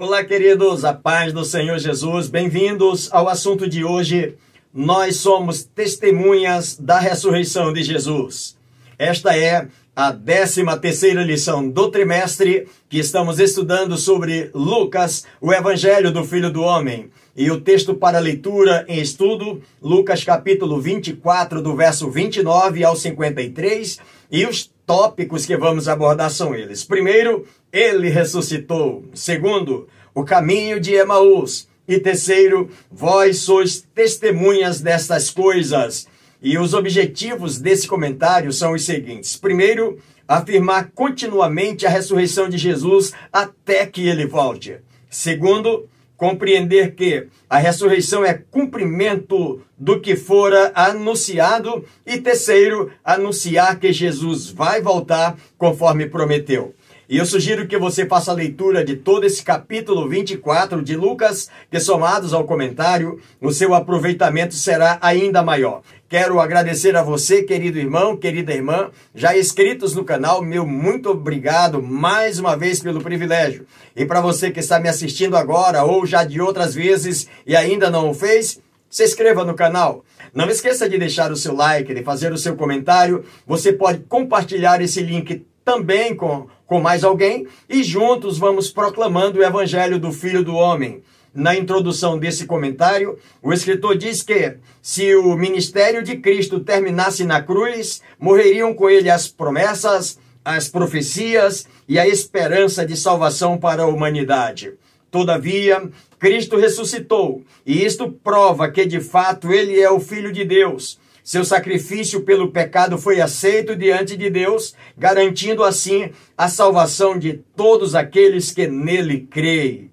Olá, queridos, a paz do Senhor Jesus, bem-vindos ao assunto de hoje. Nós somos testemunhas da ressurreição de Jesus. Esta é a 13 terceira lição do trimestre que estamos estudando sobre Lucas, o Evangelho do Filho do Homem. E o texto para leitura em estudo, Lucas capítulo 24, do verso 29 ao 53, e os tópicos que vamos abordar são eles. Primeiro, ele ressuscitou. Segundo, o caminho de Emaús. E terceiro, vós sois testemunhas destas coisas. E os objetivos desse comentário são os seguintes: primeiro, afirmar continuamente a ressurreição de Jesus até que ele volte. Segundo, compreender que a ressurreição é cumprimento do que fora anunciado. E terceiro, anunciar que Jesus vai voltar conforme prometeu. E eu sugiro que você faça a leitura de todo esse capítulo 24 de Lucas, que somados ao comentário, o seu aproveitamento será ainda maior. Quero agradecer a você, querido irmão, querida irmã, já inscritos no canal, meu muito obrigado mais uma vez pelo privilégio. E para você que está me assistindo agora ou já de outras vezes e ainda não o fez, se inscreva no canal. Não esqueça de deixar o seu like, de fazer o seu comentário. Você pode compartilhar esse link também com, com mais alguém e juntos vamos proclamando o evangelho do Filho do Homem. Na introdução desse comentário, o escritor diz que se o ministério de Cristo terminasse na cruz, morreriam com ele as promessas, as profecias e a esperança de salvação para a humanidade. Todavia, Cristo ressuscitou, e isto prova que de fato ele é o Filho de Deus seu sacrifício pelo pecado foi aceito diante de Deus, garantindo assim a salvação de todos aqueles que nele creem.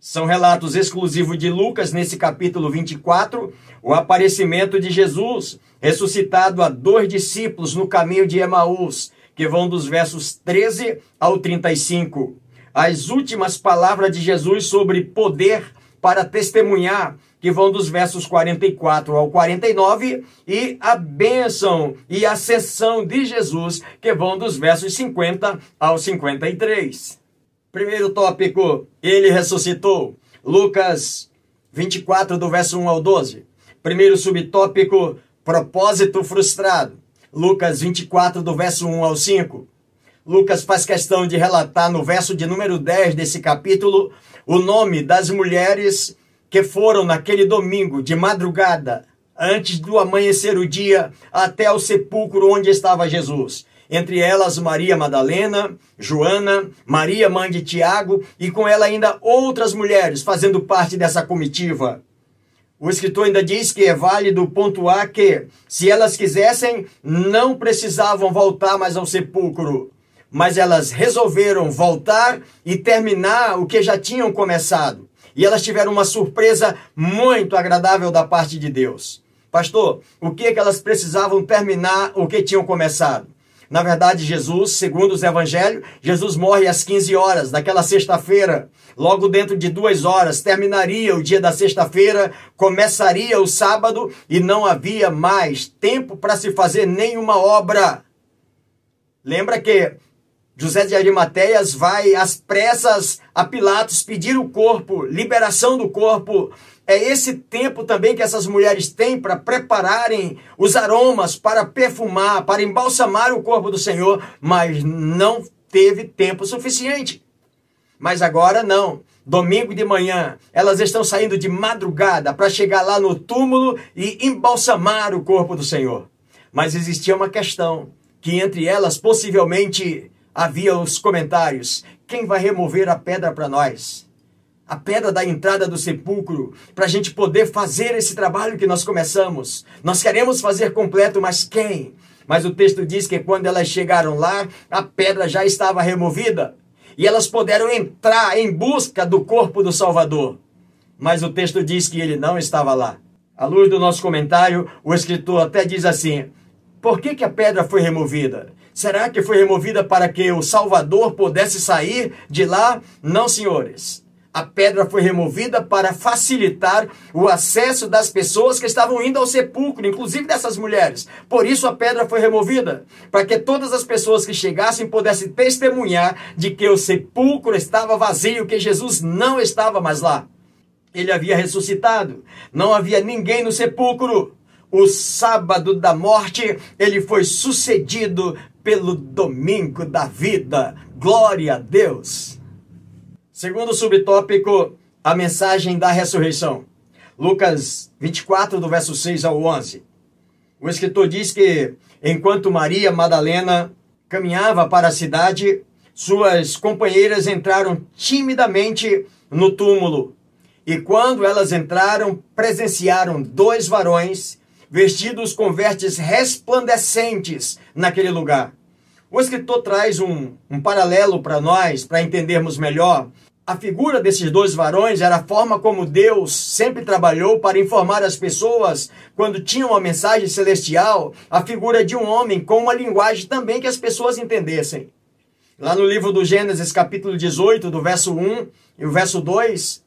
São relatos exclusivos de Lucas nesse capítulo 24, o aparecimento de Jesus, ressuscitado a dois discípulos no caminho de Emaús, que vão dos versos 13 ao 35. As últimas palavras de Jesus sobre poder para testemunhar que vão dos versos 44 ao 49, e a bênção e a sessão de Jesus, que vão dos versos 50 ao 53. Primeiro tópico, ele ressuscitou. Lucas 24, do verso 1 ao 12. Primeiro subtópico, propósito frustrado. Lucas 24, do verso 1 ao 5. Lucas faz questão de relatar no verso de número 10 desse capítulo o nome das mulheres que foram naquele domingo de madrugada, antes do amanhecer o dia, até o sepulcro onde estava Jesus. Entre elas Maria Madalena, Joana, Maria mãe de Tiago e com ela ainda outras mulheres fazendo parte dessa comitiva. O escritor ainda diz que é válido pontuar que, se elas quisessem, não precisavam voltar mais ao sepulcro, mas elas resolveram voltar e terminar o que já tinham começado. E elas tiveram uma surpresa muito agradável da parte de Deus. Pastor, o que, é que elas precisavam terminar o que tinham começado? Na verdade, Jesus, segundo os evangelhos, Jesus morre às 15 horas daquela sexta-feira. Logo dentro de duas horas terminaria o dia da sexta-feira, começaria o sábado e não havia mais tempo para se fazer nenhuma obra. Lembra que José de Arimateias vai às pressas a Pilatos pedir o corpo, liberação do corpo. É esse tempo também que essas mulheres têm para prepararem os aromas, para perfumar, para embalsamar o corpo do Senhor, mas não teve tempo suficiente. Mas agora não. Domingo de manhã, elas estão saindo de madrugada para chegar lá no túmulo e embalsamar o corpo do Senhor. Mas existia uma questão que entre elas possivelmente havia os comentários: quem vai remover a pedra para nós? A pedra da entrada do sepulcro, para a gente poder fazer esse trabalho que nós começamos. Nós queremos fazer completo, mas quem? Mas o texto diz que quando elas chegaram lá, a pedra já estava removida e elas puderam entrar em busca do corpo do Salvador. Mas o texto diz que ele não estava lá. À luz do nosso comentário, o escritor até diz assim: por que, que a pedra foi removida? Será que foi removida para que o Salvador pudesse sair de lá? Não, senhores. a pedra foi removida para facilitar o acesso das pessoas que estavam indo ao sepulcro, inclusive dessas mulheres. Por isso a pedra foi removida, para que todas as pessoas que chegassem pudessem testemunhar de que o sepulcro estava vazio, que Jesus não estava mais lá. Ele havia ressuscitado, não havia ninguém no sepulcro. O sábado da morte, ele foi sucedido pelo domingo da vida. Glória a Deus. Segundo subtópico, a mensagem da ressurreição. Lucas 24, do verso 6 ao 11. O escritor diz que enquanto Maria Madalena caminhava para a cidade, suas companheiras entraram timidamente no túmulo. E quando elas entraram, presenciaram dois varões vestidos com vestes resplandecentes naquele lugar. O escritor traz um, um paralelo para nós, para entendermos melhor. A figura desses dois varões era a forma como Deus sempre trabalhou para informar as pessoas quando tinham uma mensagem celestial, a figura de um homem com uma linguagem também que as pessoas entendessem. Lá no livro do Gênesis, capítulo 18, do verso 1 e o verso 2,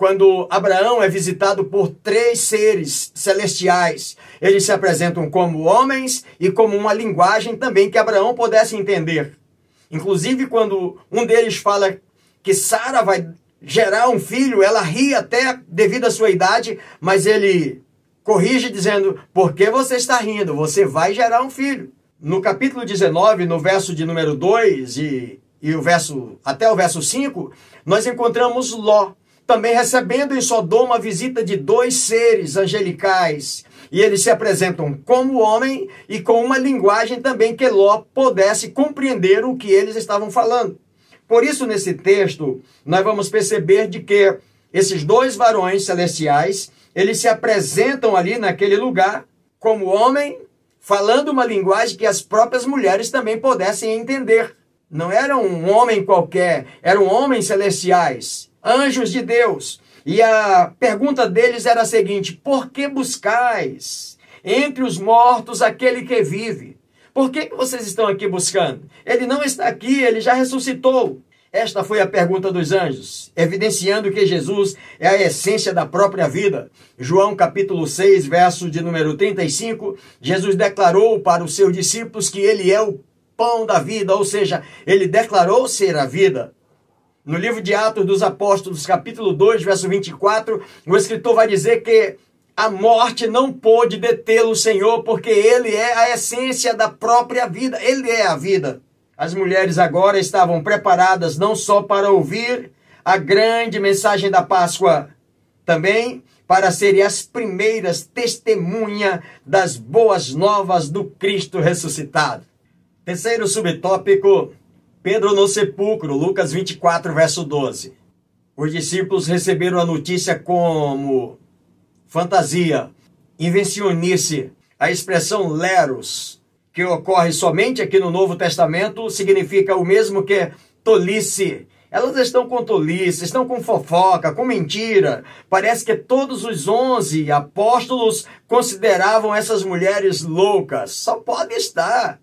quando Abraão é visitado por três seres celestiais. Eles se apresentam como homens e como uma linguagem também que Abraão pudesse entender. Inclusive, quando um deles fala que Sara vai gerar um filho, ela ri até devido à sua idade, mas ele corrige dizendo: Por que você está rindo? Você vai gerar um filho. No capítulo 19, no verso de número 2 e, e o verso até o verso 5, nós encontramos Ló também recebendo em Sodoma a visita de dois seres angelicais. E eles se apresentam como homem e com uma linguagem também que Ló pudesse compreender o que eles estavam falando. Por isso, nesse texto, nós vamos perceber de que esses dois varões celestiais, eles se apresentam ali naquele lugar como homem, falando uma linguagem que as próprias mulheres também pudessem entender. Não era um homem qualquer, eram homens celestiais anjos de Deus. E a pergunta deles era a seguinte: Por que buscais entre os mortos aquele que vive? Por que, vocês estão aqui buscando? Ele não está aqui, ele já ressuscitou. Esta foi a pergunta dos anjos, evidenciando que Jesus é a essência da própria vida. João capítulo 6, verso de número 35, Jesus declarou para os seus discípulos que ele é o pão da vida, ou seja, ele declarou ser a vida. No livro de Atos dos Apóstolos, capítulo 2, verso 24, o escritor vai dizer que a morte não pôde detê-lo, Senhor, porque ele é a essência da própria vida, ele é a vida. As mulheres agora estavam preparadas não só para ouvir a grande mensagem da Páscoa, também para serem as primeiras testemunhas das boas novas do Cristo ressuscitado. Terceiro subtópico: Pedro no sepulcro, Lucas 24, verso 12. Os discípulos receberam a notícia como fantasia, invencionice. A expressão leros, que ocorre somente aqui no Novo Testamento, significa o mesmo que tolice. Elas estão com tolice, estão com fofoca, com mentira. Parece que todos os onze apóstolos consideravam essas mulheres loucas. Só pode estar.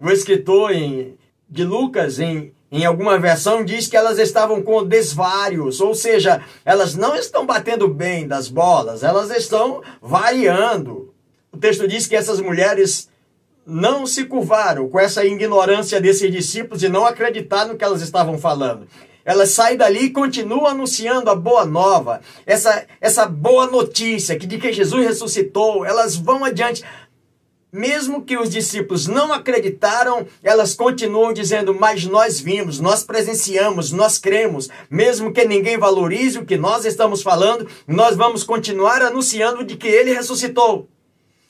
O escritor em de Lucas, em, em alguma versão, diz que elas estavam com desvários, ou seja, elas não estão batendo bem das bolas, elas estão variando. O texto diz que essas mulheres não se curvaram com essa ignorância desses discípulos e não acreditaram no que elas estavam falando. Elas saem dali e continuam anunciando a boa nova, essa, essa boa notícia que de que Jesus ressuscitou. Elas vão adiante. Mesmo que os discípulos não acreditaram, elas continuam dizendo: Mas nós vimos, nós presenciamos, nós cremos. Mesmo que ninguém valorize o que nós estamos falando, nós vamos continuar anunciando de que ele ressuscitou.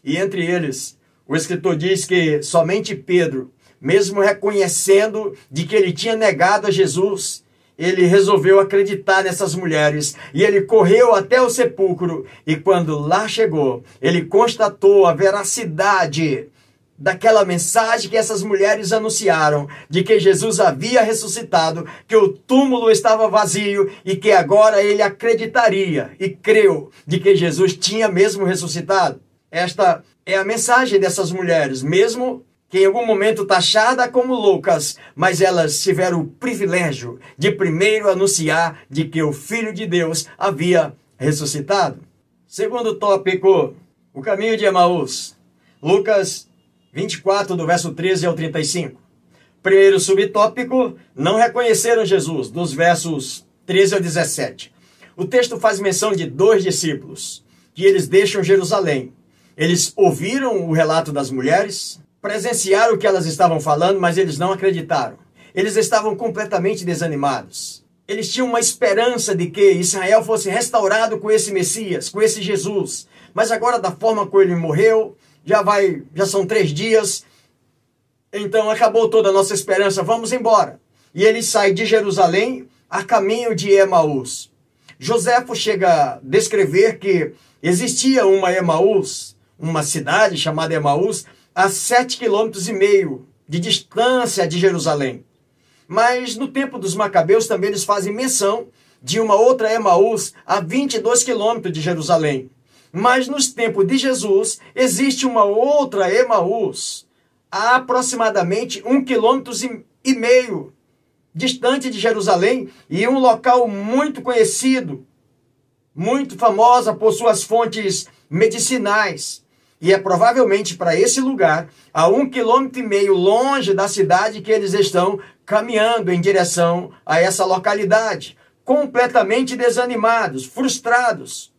E entre eles, o escritor diz que somente Pedro, mesmo reconhecendo de que ele tinha negado a Jesus, ele resolveu acreditar nessas mulheres e ele correu até o sepulcro. E quando lá chegou, ele constatou a veracidade daquela mensagem que essas mulheres anunciaram de que Jesus havia ressuscitado, que o túmulo estava vazio e que agora ele acreditaria e creu de que Jesus tinha mesmo ressuscitado. Esta é a mensagem dessas mulheres, mesmo que em algum momento taxada como loucas, mas elas tiveram o privilégio de primeiro anunciar de que o Filho de Deus havia ressuscitado. Segundo tópico, o caminho de Emaús. Lucas 24, do verso 13 ao 35. Primeiro subtópico, não reconheceram Jesus, dos versos 13 ao 17. O texto faz menção de dois discípulos, que eles deixam Jerusalém. Eles ouviram o relato das mulheres, presenciaram o que elas estavam falando, mas eles não acreditaram. Eles estavam completamente desanimados. Eles tinham uma esperança de que Israel fosse restaurado com esse Messias, com esse Jesus. Mas agora, da forma como ele morreu, já vai, já são três dias, então acabou toda a nossa esperança, vamos embora. E ele sai de Jerusalém a caminho de Emaús. Joséfo chega a descrever que existia uma Emaús, uma cidade chamada Emaús, a sete quilômetros e meio de distância de Jerusalém. Mas no tempo dos Macabeus também eles fazem menção de uma outra Emaús a 22 quilômetros de Jerusalém. Mas nos tempos de Jesus existe uma outra Emaús a aproximadamente um quilômetro e meio distante de Jerusalém e um local muito conhecido, muito famosa por suas fontes medicinais. E é provavelmente para esse lugar, a um quilômetro e meio longe da cidade, que eles estão caminhando em direção a essa localidade, completamente desanimados, frustrados.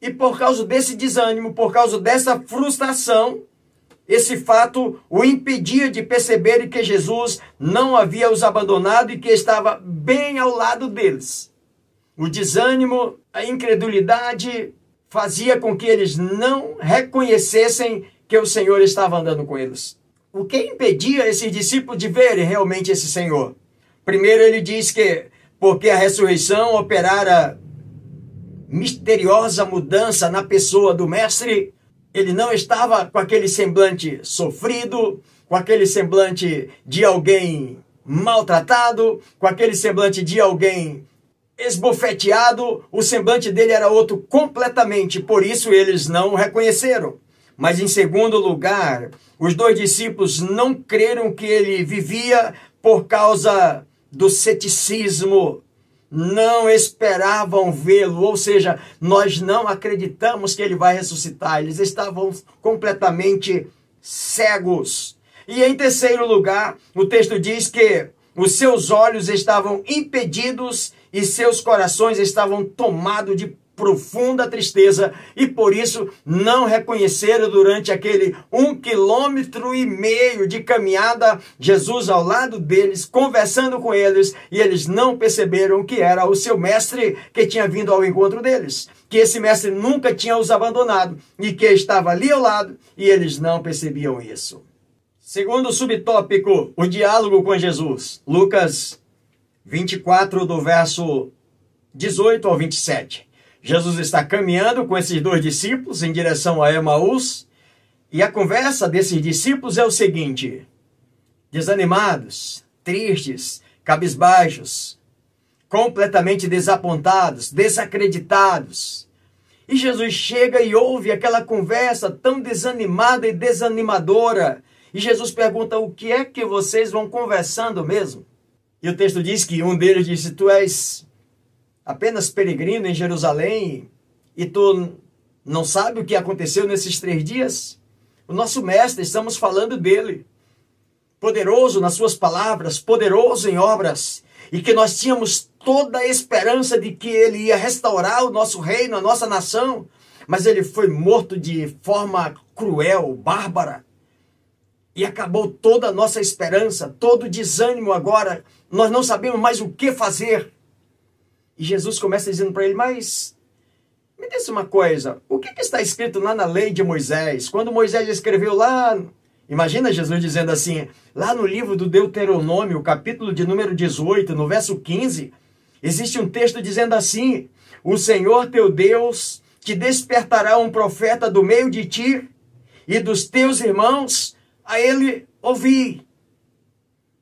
E por causa desse desânimo, por causa dessa frustração, esse fato o impedia de perceber que Jesus não havia os abandonado e que estava bem ao lado deles. O desânimo, a incredulidade fazia com que eles não reconhecessem que o Senhor estava andando com eles. O que impedia esses discípulos de verem realmente esse Senhor? Primeiro, ele diz que porque a ressurreição operara misteriosa mudança na pessoa do Mestre, ele não estava com aquele semblante sofrido, com aquele semblante de alguém maltratado, com aquele semblante de alguém esbofeteado, o semblante dele era outro completamente, por isso eles não o reconheceram. Mas em segundo lugar, os dois discípulos não creram que ele vivia por causa do ceticismo não esperavam vê-lo, ou seja, nós não acreditamos que ele vai ressuscitar, eles estavam completamente cegos. E em terceiro lugar, o texto diz que os seus olhos estavam impedidos e seus corações estavam tomados de profunda tristeza e por isso não reconheceram durante aquele um quilômetro e meio de caminhada Jesus ao lado deles, conversando com eles e eles não perceberam que era o seu mestre que tinha vindo ao encontro deles, que esse mestre nunca tinha os abandonado e que estava ali ao lado e eles não percebiam isso. Segundo subtópico, o diálogo com Jesus. Lucas 24, do verso 18 ao 27. Jesus está caminhando com esses dois discípulos em direção a Emaús, e a conversa desses discípulos é o seguinte: desanimados, tristes, cabisbaixos, completamente desapontados, desacreditados. E Jesus chega e ouve aquela conversa tão desanimada e desanimadora. E Jesus pergunta: O que é que vocês vão conversando mesmo? E o texto diz que um deles disse: Tu és apenas peregrino em Jerusalém e tu não sabe o que aconteceu nesses três dias? O nosso mestre, estamos falando dele. Poderoso nas suas palavras, poderoso em obras, e que nós tínhamos toda a esperança de que ele ia restaurar o nosso reino, a nossa nação, mas ele foi morto de forma cruel, bárbara. E acabou toda a nossa esperança, todo o desânimo agora. Nós não sabemos mais o que fazer. E Jesus começa dizendo para ele: Mas me diz uma coisa, o que, que, está escrito lá na lei de Moisés? Quando Moisés escreveu lá, imagina Jesus dizendo assim, lá no livro do Deuteronômio, capítulo de número 18, no verso 15, existe um texto dizendo assim: O Senhor teu Deus te despertará um profeta do meio de ti e dos teus irmãos a ele ouvir.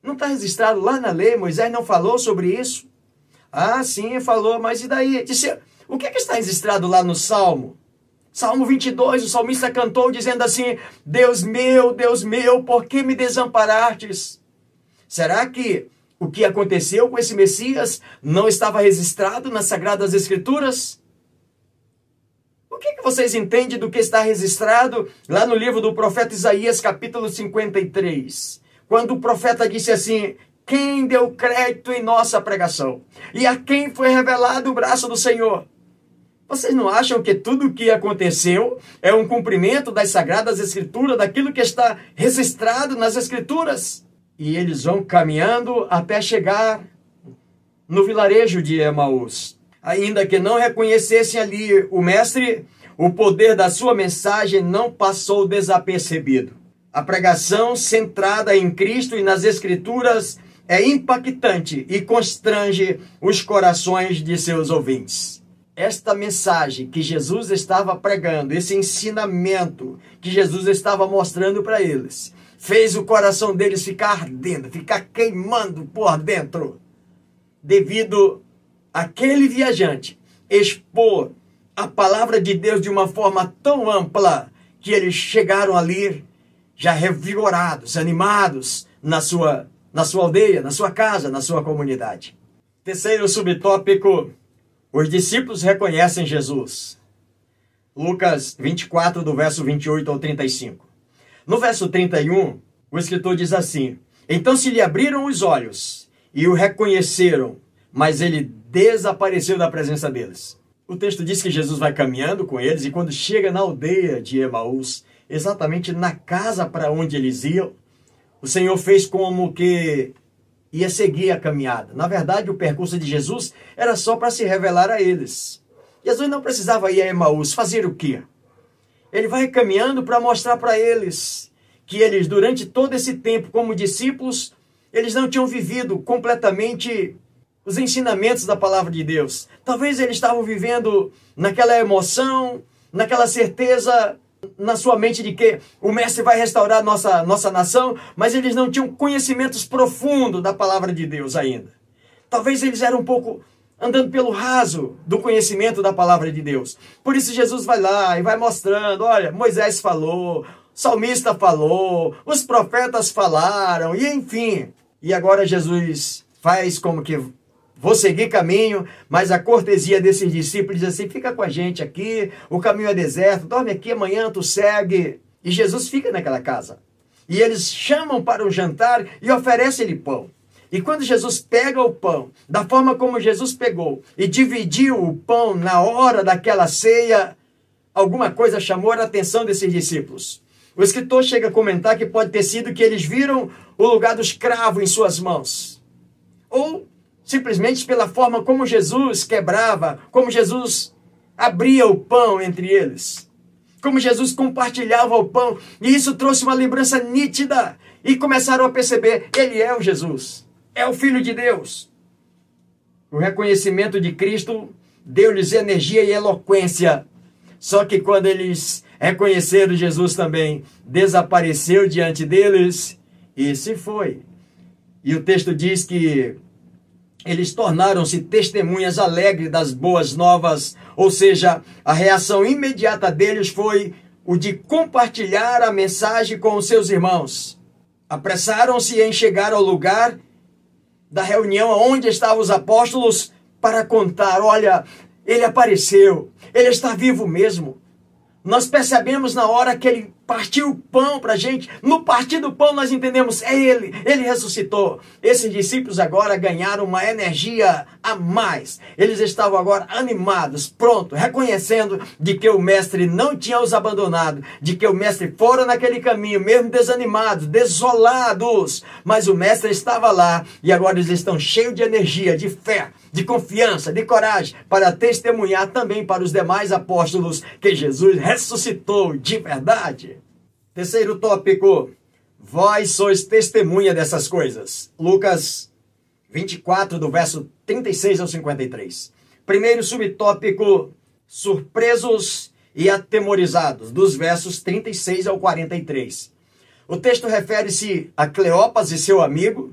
Não está registrado lá na lei, Moisés não falou sobre isso. Ah, sim, falou, mas e daí? Disse, o que, é que está registrado lá no Salmo? Salmo 22, o salmista cantou dizendo assim: Deus meu, Deus meu, por que me desamparastes? Será que o que aconteceu com esse Messias não estava registrado nas Sagradas Escrituras? O que, que vocês entendem do que está registrado lá no livro do profeta Isaías, capítulo 53? Quando o profeta disse assim: Quem deu crédito em nossa pregação? E a quem foi revelado o braço do Senhor? Vocês não acham que tudo o que aconteceu é um cumprimento das sagradas escrituras, daquilo que está registrado nas escrituras? E eles vão caminhando até chegar no vilarejo de Emaús. Ainda que não reconhecessem ali o mestre, o poder da sua mensagem não passou desapercebido. A pregação centrada em Cristo e nas Escrituras é impactante e constrange os corações de seus ouvintes esta mensagem que Jesus estava pregando, esse ensinamento que Jesus estava mostrando para eles, fez o coração deles ficar ardendo, ficar queimando por dentro, devido àquele viajante expor a palavra de Deus de uma forma tão ampla que eles chegaram ali já revigorados, animados na sua, na sua aldeia, na sua casa, na sua comunidade. Terceiro subtópico os discípulos reconhecem Jesus. Lucas 24, do verso 28 ao 35. No verso 31, o escritor diz assim: Então se lhe abriram os olhos e o reconheceram, mas ele desapareceu da presença deles. O texto diz que Jesus vai caminhando com eles e quando chega na aldeia de Emaús, exatamente na casa para onde eles iam, o Senhor fez como que ia seguir a caminhada. Na verdade, o percurso de Jesus era só para se revelar a eles. Jesus não precisava ir a Emaús fazer o quê? Ele vai caminhando para mostrar para eles que eles, durante todo esse tempo, como discípulos, eles não tinham vivido completamente os ensinamentos da palavra de Deus. Talvez eles estavam vivendo naquela emoção, naquela certeza na sua mente de que o mestre vai restaurar nossa, nossa nação, mas eles não tinham conhecimentos profundos da palavra de Deus ainda. Talvez eles eram um pouco andando pelo raso do conhecimento da palavra de Deus. Por isso Jesus vai lá e vai mostrando, olha, Moisés falou, salmista falou, os profetas falaram, e enfim. E agora Jesus faz como que vou seguir caminho, mas a cortesia desses discípulos diz assim: fica com a gente aqui, o caminho é deserto, dorme aqui, amanhã tu segue. E Jesus fica naquela casa. E eles chamam para o jantar e oferecem-lhe pão. E quando Jesus pega o pão, da forma como Jesus pegou, e dividiu o pão na hora daquela ceia, alguma coisa chamou a atenção desses discípulos. O escritor chega a comentar que pode ter sido que eles viram o lugar do escravo em suas mãos. Ou simplesmente pela forma como Jesus quebrava, como Jesus abria o pão entre eles, como Jesus compartilhava o pão, e isso trouxe uma lembrança nítida, e começaram a perceber: Ele é o Jesus, é o Filho de Deus. O reconhecimento de Cristo deu-lhes energia e eloquência. Só que quando eles reconheceram Jesus também, desapareceu diante deles e se foi. E o texto diz que eles tornaram-se testemunhas alegres das boas novas, ou seja, a reação imediata deles foi o de compartilhar a mensagem com os seus irmãos. Apressaram-se em chegar ao lugar da reunião onde estavam os apóstolos para contar: olha, ele apareceu, ele está vivo mesmo. Nós percebemos na hora que ele partiu o pão para a gente. No partir do pão nós entendemos, é ele, ele ressuscitou. Esses discípulos agora ganharam uma energia a mais. Eles estavam agora animados, pronto, reconhecendo de que o mestre não tinha os abandonado, de que o mestre fora naquele caminho, mesmo desanimados, desolados, mas o mestre estava lá e agora eles estão cheios de energia, de fé, de confiança, de coragem para testemunhar também para os demais apóstolos que Jesus ressuscitou de verdade. Terceiro tópico, vós sois testemunha dessas coisas. Lucas 24, do verso 36 ao 53. Primeiro subtópico, surpresos e atemorizados, dos versos 36 ao 43. O texto refere-se a Cleopas e seu amigo,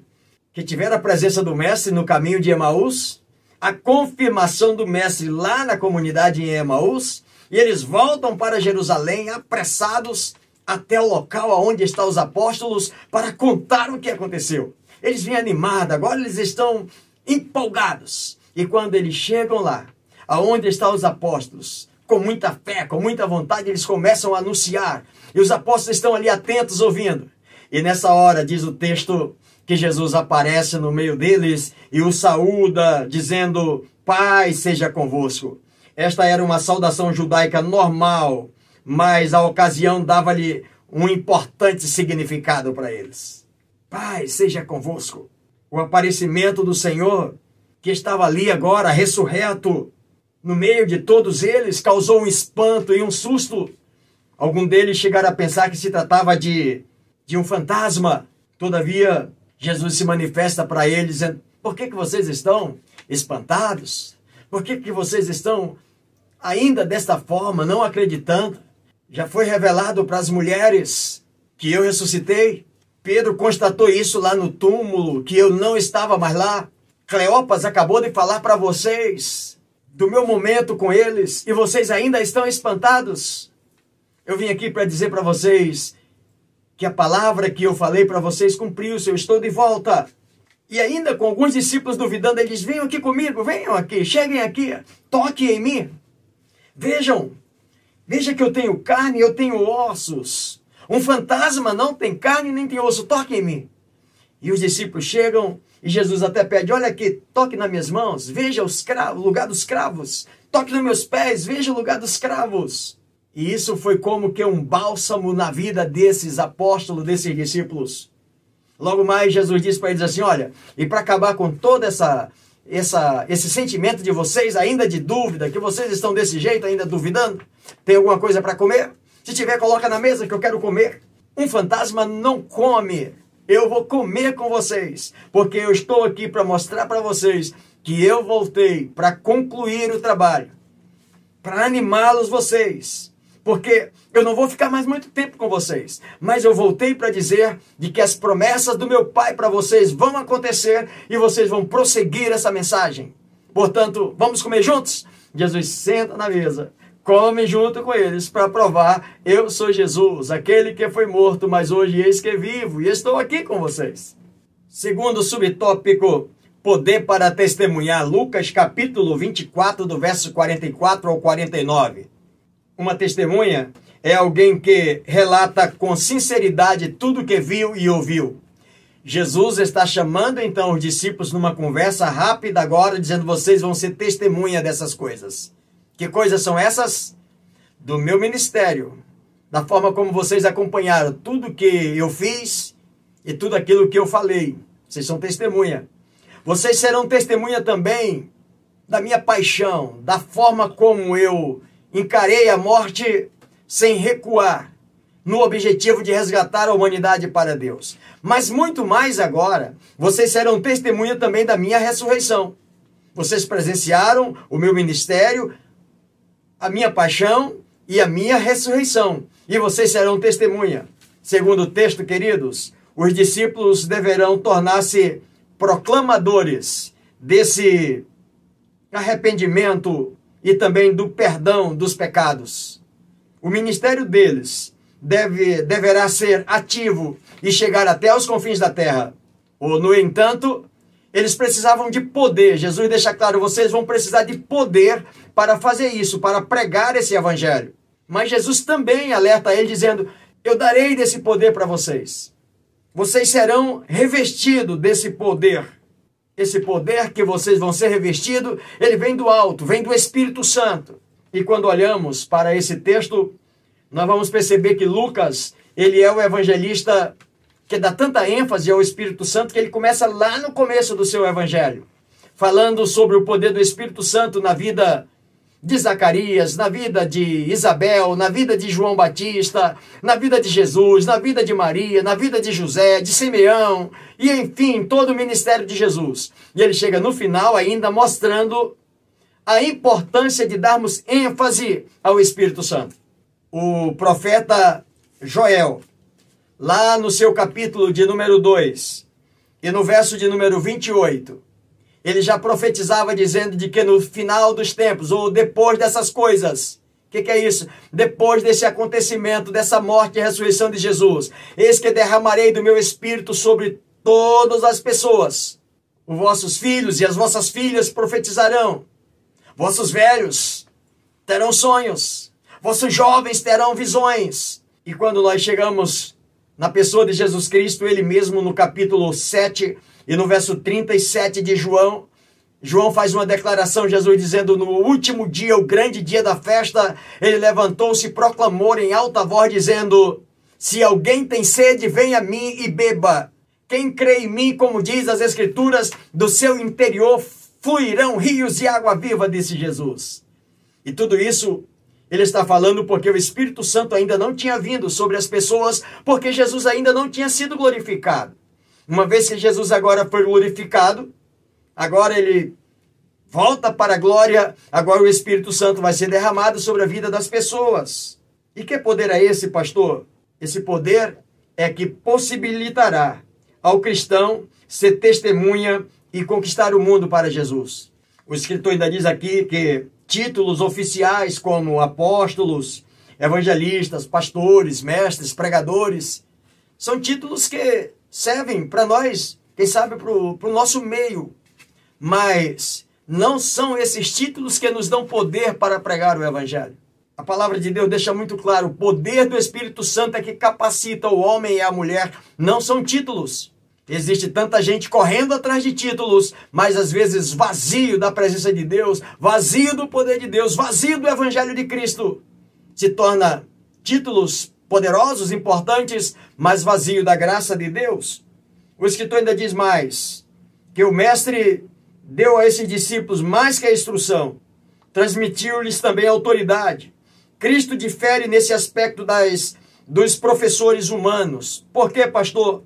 que tiveram a presença do mestre no caminho de Emaús, a confirmação do mestre lá na comunidade em Emaús, E eles voltam para Jerusalém apressados até o local onde estão os apóstolos para contar o que aconteceu. Eles vêm animados, agora eles estão empolgados. E quando eles chegam lá, aonde estão os apóstolos, com muita fé, com muita vontade, eles começam a anunciar. E os apóstolos estão ali atentos ouvindo. E nessa hora, diz o texto, que Jesus aparece no meio deles e o saúda, dizendo: Paz seja convosco. Esta era uma saudação judaica normal, mas a ocasião dava-lhe um importante significado para eles. Paz seja convosco. O aparecimento do Senhor, que estava ali agora, ressurreto, no meio de todos eles, causou um espanto e um susto. Algum deles chegaram a pensar que se tratava de, de um fantasma. Todavia, Jesus se manifesta para eles dizendo: Por que, que vocês estão espantados? Por que, que vocês estão ainda desta forma, não acreditando? Já foi revelado para as mulheres que eu ressuscitei. Pedro constatou isso lá no túmulo, que eu não estava mais lá. Cleopas acabou de falar para vocês do meu momento com eles e vocês ainda estão espantados. Eu vim aqui para dizer para vocês que a palavra que eu falei para vocês cumpriu-se, eu estou de volta. E ainda com alguns discípulos duvidando, eles venham aqui comigo, venham aqui, cheguem aqui, toquem em mim. Vejam, veja que eu tenho carne, eu tenho ossos. Um fantasma não tem carne nem tem osso, toque em mim. E os discípulos chegam e Jesus até pede: Olha aqui, toque nas minhas mãos, veja o lugar dos cravos, toque nos meus pés, veja o lugar dos cravos. E isso foi como que um bálsamo na vida desses apóstolos, desses discípulos. Logo mais, Jesus disse para eles assim: Olha, e para acabar com toda essa, essa, esse sentimento de vocês, ainda de dúvida, que vocês estão desse jeito, ainda duvidando, tem alguma coisa para comer? Se tiver, coloca na mesa que eu quero comer. Um fantasma não come. Eu vou comer com vocês, porque eu estou aqui para mostrar para vocês que eu voltei para concluir o trabalho, para animá-los vocês porque eu não vou ficar mais muito tempo com vocês, mas eu voltei para dizer de que as promessas do meu Pai para vocês vão acontecer e vocês vão prosseguir essa mensagem. Portanto, vamos comer juntos? Jesus senta na mesa, come junto com eles para provar: eu sou Jesus, aquele que foi morto, mas hoje eis que é vivo e estou aqui com vocês. Segundo subtópico, poder para testemunhar, Lucas capítulo 24, do verso 44 ao 49 uma testemunha é alguém que relata com sinceridade tudo que viu e ouviu. Jesus está chamando então os discípulos numa conversa rápida agora, dizendo: vocês vão ser testemunha dessas coisas. Que coisas são essas? Do meu ministério, da forma como vocês acompanharam tudo que eu fiz e tudo aquilo que eu falei. Vocês são testemunha. Vocês serão testemunha também da minha paixão, da forma como eu encarei a morte sem recuar, no objetivo de resgatar a humanidade para Deus. Mas muito mais agora, vocês serão testemunha também da minha ressurreição. Vocês presenciaram o meu ministério, a minha paixão e a minha ressurreição. E vocês serão testemunha. Segundo o texto, queridos, os discípulos deverão tornar-se proclamadores desse arrependimento e também do perdão dos pecados. O ministério deles deve, deverá ser ativo e chegar até os confins da terra. Ou, no entanto, eles precisavam de poder. Jesus deixa claro: vocês vão precisar de poder para fazer isso, para pregar esse evangelho. Mas Jesus também alerta ele, dizendo: Eu darei desse poder para vocês. Vocês serão revestidos desse poder esse poder que vocês vão ser revestidos, ele vem do alto, vem do Espírito Santo. E quando olhamos para esse texto, nós vamos perceber que Lucas, ele é o evangelista que dá tanta ênfase ao Espírito Santo que ele começa lá no começo do seu evangelho, falando sobre o poder do Espírito Santo na vida de Zacarias, na vida de Isabel, na vida de João Batista, na vida de Jesus, na vida de Maria, na vida de José, de Simeão, e enfim, todo o ministério de Jesus. E ele chega no final ainda mostrando a importância de darmos ênfase ao Espírito Santo. O profeta Joel, lá no seu capítulo de número 2, e no verso de número 28, ele já profetizava dizendo de que no final dos tempos, ou depois dessas coisas, que, que, é isso? Depois desse acontecimento, dessa morte e ressurreição de Jesus, eis que derramarei do meu espírito sobre todas as pessoas. Os vossos filhos e as vossas filhas profetizarão. Vossos velhos terão sonhos. Vossos jovens terão visões. E quando nós chegamos na pessoa de Jesus Cristo, ele mesmo no capítulo 7 e no verso 37 de João, João faz uma declaração, Jesus dizendo: No último dia, o grande dia da festa, ele levantou-se e proclamou em alta voz, dizendo: Se alguém tem sede, venha a mim e beba. Quem crê em mim, como diz as Escrituras, do seu interior fluirão rios de água viva, disse Jesus. E tudo isso ele está falando porque o Espírito Santo ainda não tinha vindo sobre as pessoas, porque Jesus ainda não tinha sido glorificado. Uma vez que Jesus agora foi glorificado, agora ele volta para a glória, agora o Espírito Santo vai ser derramado sobre a vida das pessoas. E que poder é esse, pastor? Esse poder é que possibilitará ao cristão ser testemunha e conquistar o mundo para Jesus. O escritor ainda diz aqui que títulos oficiais como apóstolos, evangelistas, pastores, mestres, pregadores, são títulos que servem para nós, quem sabe para o nosso meio, mas não são esses títulos que nos dão poder para pregar o Evangelho. A palavra de Deus deixa muito claro: o poder do Espírito Santo é que capacita o homem e a mulher, não são títulos. Existe tanta gente correndo atrás de títulos, mas às vezes vazio da presença de Deus, vazio do poder de Deus, vazio do Evangelho de Cristo. Se torna títulos poderosos, importantes, mas vazio da graça de Deus. O escritor ainda diz mais: que o Mestre deu a esses discípulos mais que a instrução, transmitiu-lhes também a autoridade. Cristo difere nesse aspecto das, dos professores humanos. Por quê, pastor?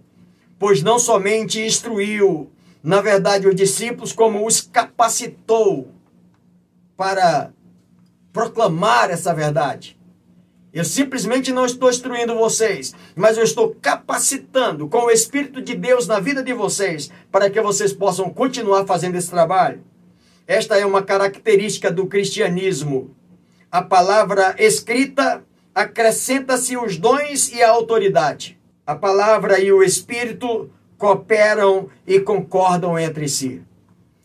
Pois não somente instruiu, na verdade, os discípulos, como os capacitou para proclamar essa verdade. Eu simplesmente não estou instruindo vocês, mas eu estou capacitando com o Espírito de Deus na vida de vocês para que vocês possam continuar fazendo esse trabalho. Esta é uma característica do cristianismo. A palavra escrita acrescenta-se os dons e a autoridade. A palavra e o Espírito cooperam e concordam entre si.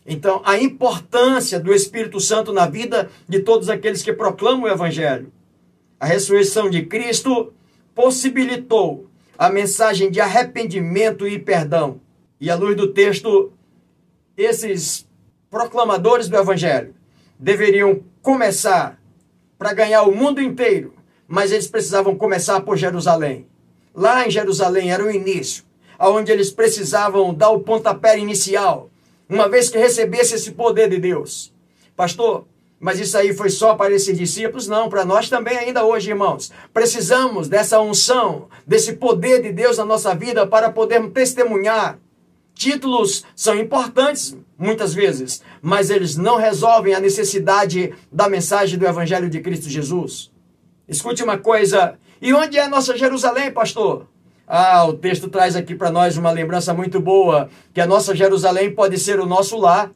Então, a importância do Espírito Santo na vida de todos aqueles que proclamam o Evangelho a ressurreição de Cristo possibilitou a mensagem de arrependimento e perdão. E à luz do texto, esses proclamadores do Evangelho deveriam começar para ganhar o mundo inteiro, mas eles precisavam começar por Jerusalém. Lá em Jerusalém era o início, aonde eles precisavam dar o pontapé inicial, uma vez que recebesse esse poder de Deus. Pastor, mas isso aí foi só para esses discípulos? Não, para nós também ainda hoje, irmãos. Precisamos dessa unção, desse poder de Deus na nossa vida para podermos testemunhar. Títulos são importantes muitas vezes, mas eles não resolvem a necessidade da mensagem do Evangelho de Cristo Jesus. Escute uma coisa, e onde é a nossa Jerusalém, pastor? Ah, o texto traz aqui para nós uma lembrança muito boa, que a nossa Jerusalém pode ser o nosso lar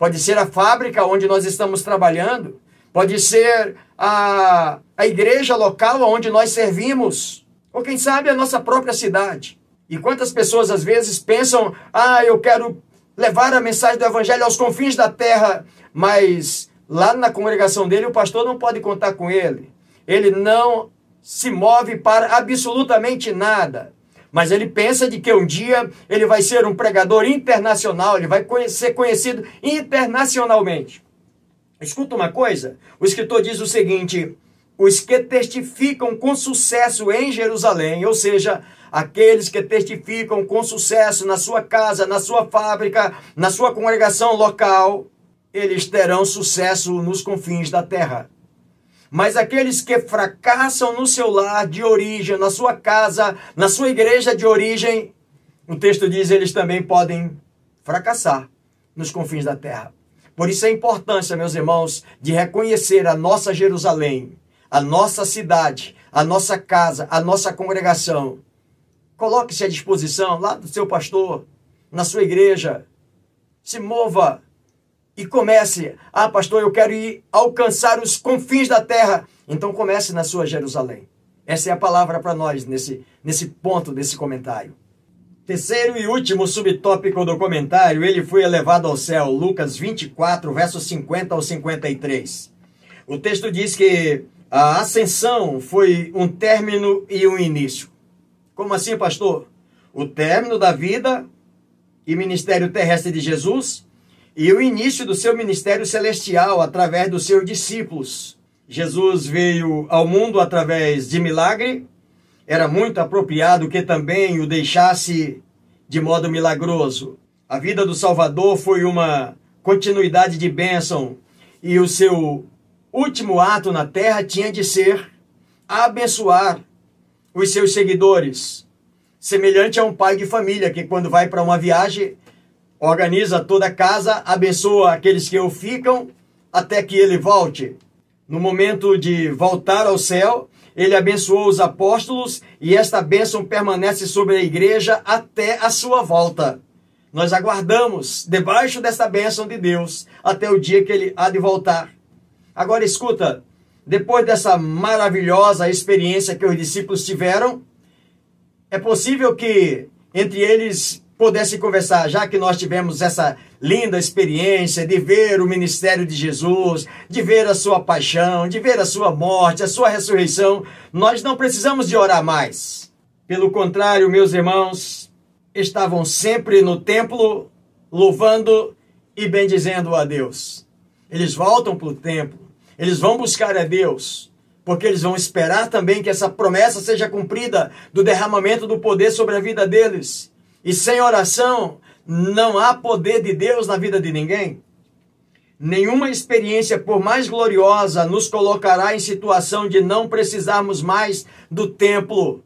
pode ser a fábrica onde nós estamos trabalhando, pode ser a, a igreja local onde nós servimos, ou quem sabe a nossa própria cidade. E quantas pessoas às vezes pensam: ah, eu quero levar a mensagem do evangelho aos confins da terra, mas lá na congregação dele o pastor não pode contar com ele. Ele não se move para absolutamente nada mas ele pensa de que um dia ele vai ser um pregador internacional, ele vai ser conhecido internacionalmente. Escuta uma coisa, o escritor diz o seguinte: os que testificam com sucesso em Jerusalém, ou seja, aqueles que testificam com sucesso na sua casa, na sua fábrica, na sua congregação local, eles terão sucesso nos confins da terra. Mas aqueles que fracassam no seu lar de origem, na sua casa, na sua igreja de origem, o texto diz eles também podem fracassar nos confins da terra. Por isso a importância, meus irmãos, de reconhecer a nossa Jerusalém, a nossa cidade, a nossa casa, a nossa congregação. Coloque-se à disposição lá do seu pastor, na sua igreja. Se mova e comece. Ah, pastor, eu quero ir alcançar os confins da terra. Então comece na sua Jerusalém. Essa é a palavra para nós nesse, nesse ponto desse comentário. Terceiro e último subtópico do comentário, ele foi elevado ao céu, Lucas 24, versos 50 ao 53. O texto diz que a ascensão foi um término e um início. Como assim, pastor? O término da vida e ministério terrestre de Jesus e o início do seu ministério celestial através dos seus discípulos. Jesus veio ao mundo através de milagre, era muito apropriado que também o deixasse de modo milagroso. A vida do Salvador foi uma continuidade de bênção e o seu último ato na terra tinha de ser abençoar os seus seguidores, semelhante a um pai de família que quando vai para uma viagem organiza toda a casa, abençoa aqueles que o ficam até que ele volte. No momento de voltar ao céu, ele abençoou os apóstolos e esta bênção permanece sobre a igreja até a sua volta. Nós aguardamos debaixo desta bênção de Deus até o dia que ele há de voltar. Agora escuta, depois dessa maravilhosa experiência que os discípulos tiveram, é possível que entre eles pudesse conversar, já que nós tivemos essa linda experiência de ver o ministério de Jesus, de ver a sua paixão, de ver a sua morte, a sua ressurreição, nós não precisamos de orar mais. Pelo contrário, meus irmãos, estavam sempre no templo louvando e bendizendo a Deus. Eles voltam para o templo, eles vão buscar a Deus, porque eles vão esperar também que essa promessa seja cumprida do derramamento do poder sobre a vida deles. E sem oração não há poder de Deus na vida de ninguém. Nenhuma experiência, por mais gloriosa, nos colocará em situação de não precisarmos mais do templo.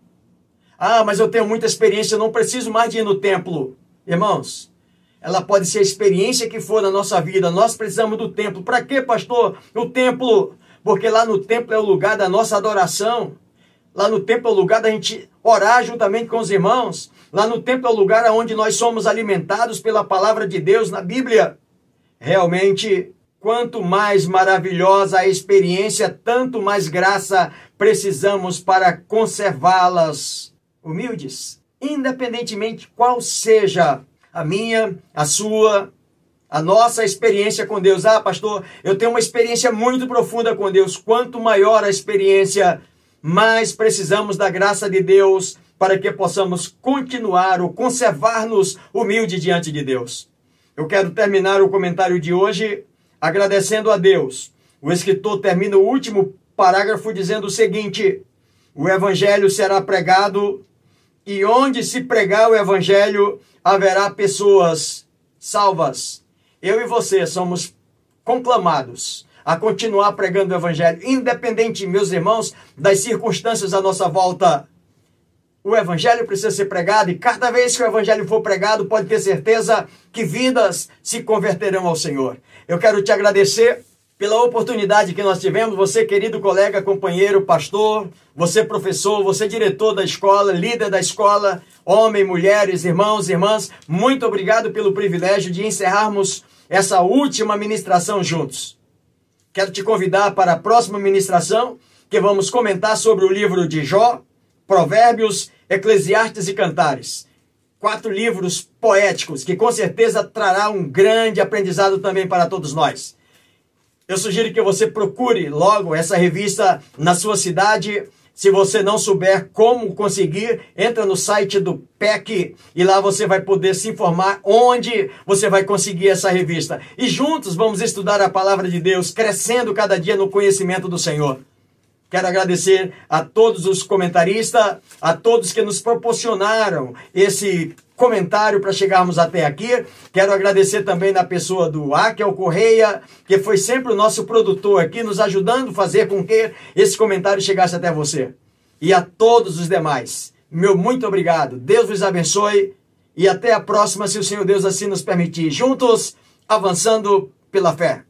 Ah, mas eu tenho muita experiência, eu não preciso mais de ir no templo. Irmãos, ela pode ser a experiência que for na nossa vida. Nós precisamos do templo. Para quê, pastor? O templo. Porque lá no templo é o lugar da nossa adoração. Lá no templo é o lugar da gente orar juntamente com os irmãos. Lá no templo é o lugar onde nós somos alimentados pela palavra de Deus na Bíblia. Realmente, quanto mais maravilhosa a experiência, tanto mais graça precisamos para conservá-las humildes, independentemente qual seja a minha, a sua, a nossa experiência com Deus. Ah, pastor, eu tenho uma experiência muito profunda com Deus. Quanto maior a experiência, mais precisamos da graça de Deus para que possamos continuar ou conservar-nos humildes diante de Deus. Eu quero terminar o comentário de hoje agradecendo a Deus. O escritor termina o último parágrafo dizendo o seguinte: o evangelho será pregado e onde se pregar o evangelho haverá pessoas salvas. Eu e você somos conclamados a continuar pregando o evangelho, independente, meus irmãos, das circunstâncias à nossa volta o evangelho precisa ser pregado e cada vez que o evangelho for pregado, pode ter certeza que vidas se converterão ao Senhor. Eu quero te agradecer pela oportunidade que nós tivemos, você querido colega, companheiro, pastor, você professor, você diretor da escola, líder da escola, homem, mulheres, irmãos, irmãs, muito obrigado pelo privilégio de encerrarmos essa última ministração juntos. Quero te convidar para a próxima ministração, que vamos comentar sobre o livro de Jó, Provérbios Eclesiastes e Cantares. Quatro livros poéticos que com certeza trará um grande aprendizado também para todos nós. Eu sugiro que você procure logo essa revista na sua cidade. Se você não souber como conseguir, entra no site do PEC e lá você vai poder se informar onde você vai conseguir essa revista. E juntos vamos estudar a palavra de Deus, crescendo cada dia no conhecimento do Senhor. Quero agradecer a todos os comentaristas, a todos que nos proporcionaram esse comentário para chegarmos até aqui. Quero agradecer também na pessoa do Akel Correia, que foi sempre o nosso produtor aqui, nos ajudando a fazer com que esse comentário chegasse até você. E a todos os demais, meu muito obrigado. Deus vos abençoe e até a próxima, se o Senhor Deus assim nos permitir. Juntos, avançando pela fé.